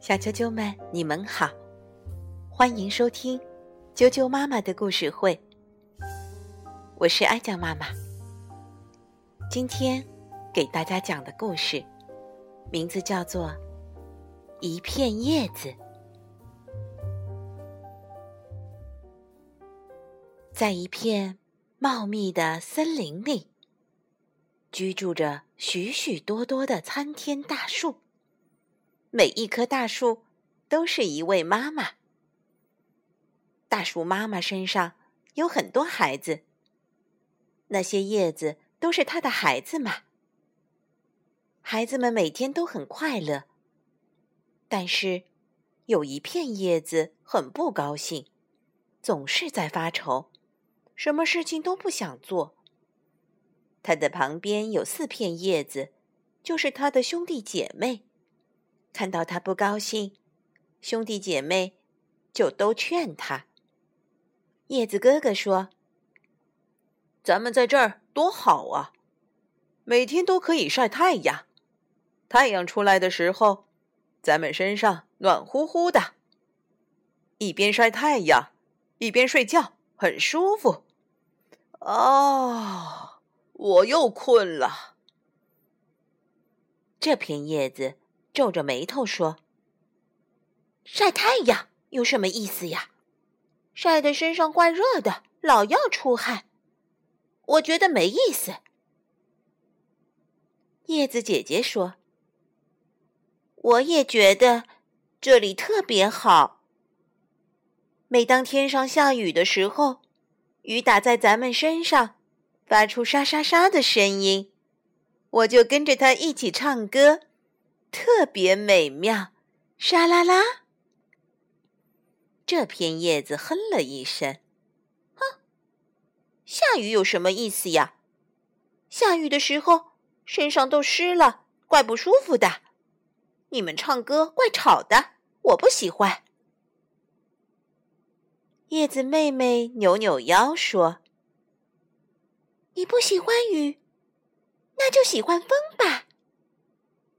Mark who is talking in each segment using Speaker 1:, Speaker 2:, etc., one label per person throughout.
Speaker 1: 小啾啾们，你们好，欢迎收听啾啾妈妈的故事会。我是哀酱妈妈。今天给大家讲的故事，名字叫做《一片叶子》。在一片茂密的森林里，居住着许许多多的参天大树。每一棵大树都是一位妈妈。大树妈妈身上有很多孩子，那些叶子都是她的孩子嘛。孩子们每天都很快乐，但是有一片叶子很不高兴，总是在发愁，什么事情都不想做。它的旁边有四片叶子，就是它的兄弟姐妹。看到他不高兴，兄弟姐妹就都劝他。叶子哥哥说：“
Speaker 2: 咱们在这儿多好啊，每天都可以晒太阳。太阳出来的时候，咱们身上暖乎乎的，一边晒太阳一边睡觉，很舒服。”哦，我又困了。
Speaker 1: 这片叶子。皱着眉头说：“晒太阳有什么意思呀？晒得身上怪热的，老要出汗，我觉得没意思。”叶子姐姐说：“我也觉得这里特别好。每当天上下雨的时候，雨打在咱们身上，发出沙沙沙的声音，我就跟着它一起唱歌。”特别美妙，沙啦啦。这片叶子哼了一声，哼，下雨有什么意思呀？下雨的时候身上都湿了，怪不舒服的。你们唱歌怪吵的，我不喜欢。叶子妹妹扭扭腰说：“你不喜欢雨，那就喜欢风吧。”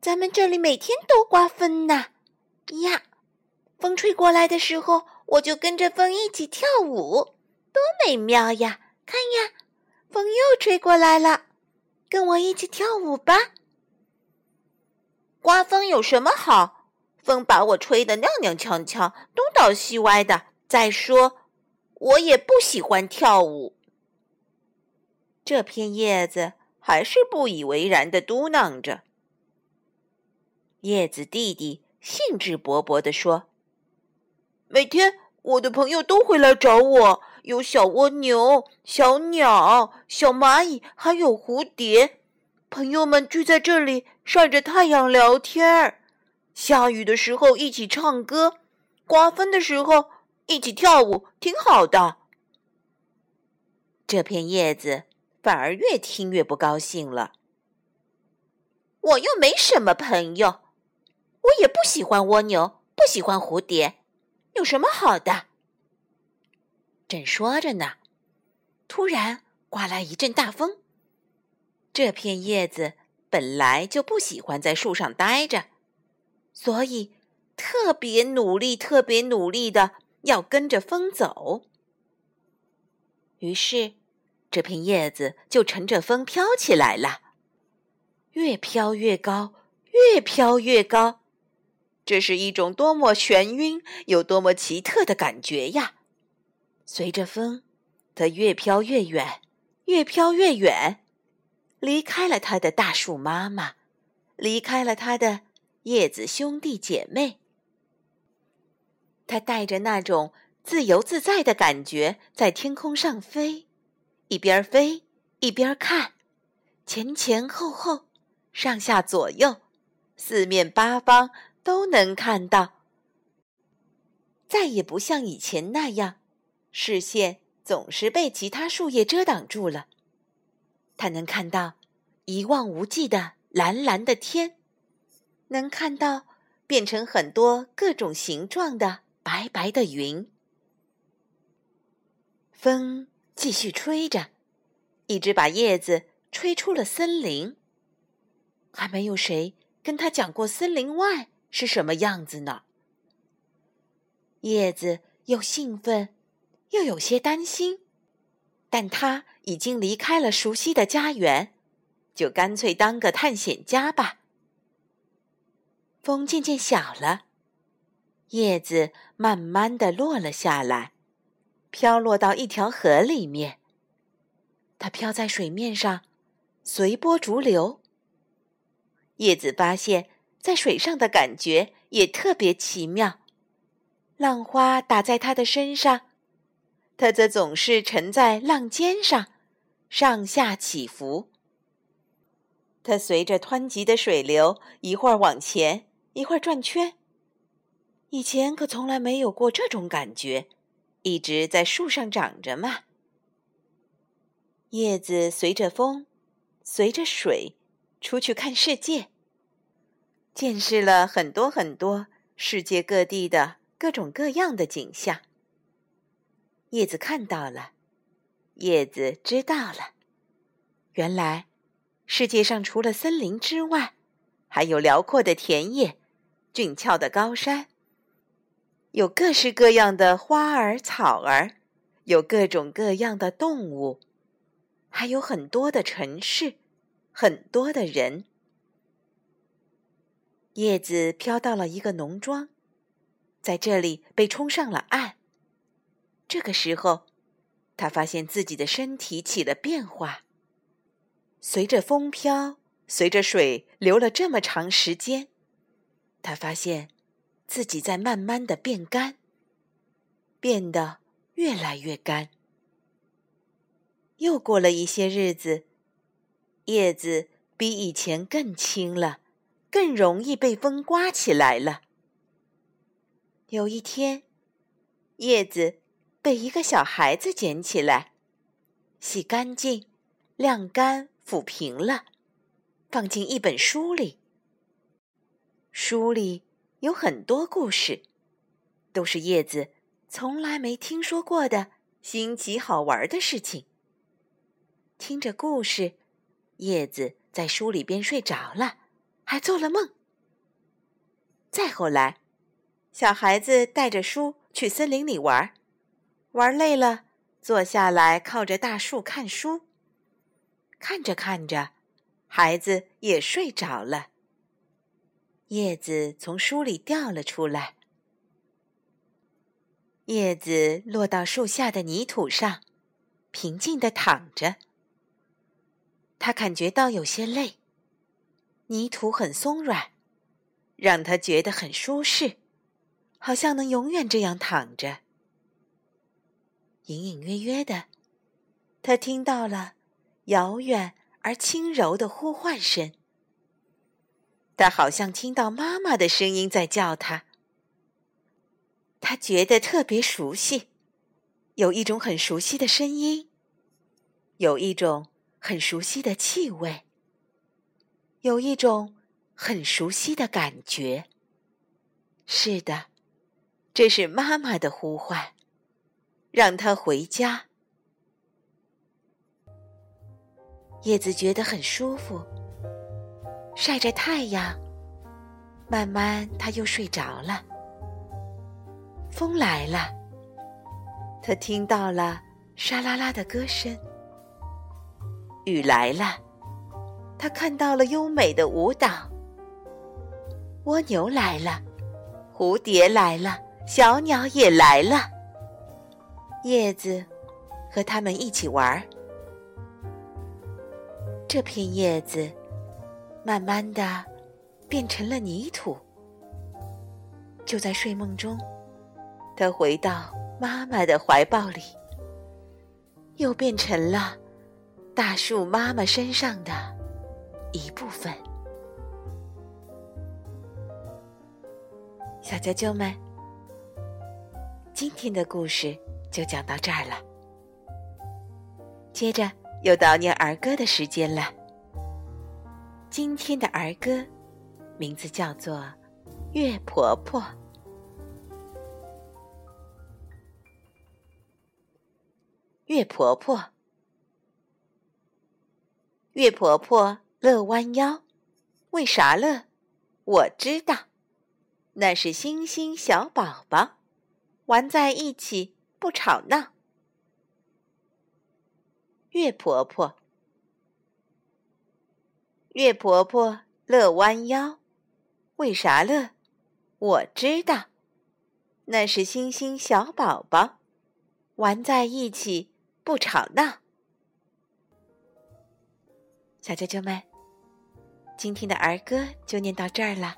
Speaker 1: 咱们这里每天都刮风呢，呀，风吹过来的时候，我就跟着风一起跳舞，多美妙呀！看呀，风又吹过来了，跟我一起跳舞吧。刮风有什么好？风把我吹得踉踉跄跄，东倒西歪的。再说，我也不喜欢跳舞。这片叶子还是不以为然的嘟囔着。叶子弟弟兴致勃勃地说：“
Speaker 2: 每天我的朋友都会来找我，有小蜗牛、小鸟、小蚂蚁，还有蝴蝶。朋友们聚在这里晒着太阳聊天儿，下雨的时候一起唱歌，刮风的时候一起跳舞，挺好的。”
Speaker 1: 这片叶子反而越听越不高兴了。我又没什么朋友。我也不喜欢蜗牛，不喜欢蝴蝶，有什么好的？正说着呢，突然刮来一阵大风。这片叶子本来就不喜欢在树上待着，所以特别努力、特别努力的要跟着风走。于是，这片叶子就乘着风飘起来了，越飘越高，越飘越高。这是一种多么眩晕、有多么奇特的感觉呀！随着风，它越飘越远，越飘越远，离开了它的大树妈妈，离开了它的叶子兄弟姐妹。它带着那种自由自在的感觉，在天空上飞，一边飞一边看，前前后后，上下左右，四面八方。都能看到，再也不像以前那样，视线总是被其他树叶遮挡住了。他能看到一望无际的蓝蓝的天，能看到变成很多各种形状的白白的云。风继续吹着，一直把叶子吹出了森林。还没有谁跟他讲过森林外是什么样子呢。叶子又兴奋，又有些担心，但他已经离开了熟悉的家园，就干脆当个探险家吧。风渐渐小了，叶子慢慢的落了下来，飘落到一条河里面。它飘在水面上，随波逐流。叶子发现，在水上的感觉也特别奇妙。浪花打在他的身上，他则总是沉在浪尖上，上下起伏。他随着湍急的水流，一会儿往前，一会儿转圈。以前可从来没有过这种感觉，一直在树上长着嘛。叶子随着风，随着水，出去看世界，见识了很多很多世界各地的各种各样的景象。叶子看到了，叶子知道了，原来世界上除了森林之外，还有辽阔的田野、俊俏的高山，有各式各样的花儿草儿，有各种各样的动物。还有很多的城市，很多的人。叶子飘到了一个农庄，在这里被冲上了岸。这个时候，他发现自己的身体起了变化。随着风飘，随着水流了这么长时间，他发现自己在慢慢的变干，变得越来越干。又过了一些日子，叶子比以前更轻了，更容易被风刮起来了。有一天，叶子被一个小孩子捡起来，洗干净、晾干、抚平了，放进一本书里。书里有很多故事，都是叶子从来没听说过的新奇好玩的事情。听着故事，叶子在书里边睡着了，还做了梦。再后来，小孩子带着书去森林里玩，玩累了，坐下来靠着大树看书。看着看着，孩子也睡着了。叶子从书里掉了出来，叶子落到树下的泥土上，平静地躺着。他感觉到有些累，泥土很松软，让他觉得很舒适，好像能永远这样躺着。隐隐约约的，他听到了遥远而轻柔的呼唤声。他好像听到妈妈的声音在叫他。他觉得特别熟悉，有一种很熟悉的声音，有一种。很熟悉的气味，有一种很熟悉的感觉。是的，这是妈妈的呼唤，让她回家。叶子觉得很舒服，晒着太阳，慢慢他又睡着了。风来了，他听到了沙啦啦的歌声。雨来了，他看到了优美的舞蹈。蜗牛来了，蝴蝶来了，小鸟也来了。叶子和他们一起玩儿。这片叶子慢慢的变成了泥土。就在睡梦中，他回到妈妈的怀抱里，又变成了。大树妈妈身上的一部分，小啾啾们，今天的故事就讲到这儿了。接着又到念儿歌的时间了。今天的儿歌名字叫做《月婆婆》。月婆婆。月婆婆乐弯腰，为啥乐？我知道，那是星星小宝宝，玩在一起不吵闹。月婆婆，月婆婆乐弯腰，为啥乐？我知道，那是星星小宝宝，玩在一起不吵闹。小啾啾们。今天的儿歌就念到这儿了，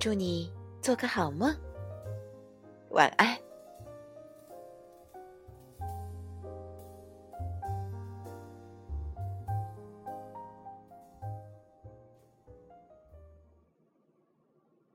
Speaker 1: 祝你做个好梦，晚安。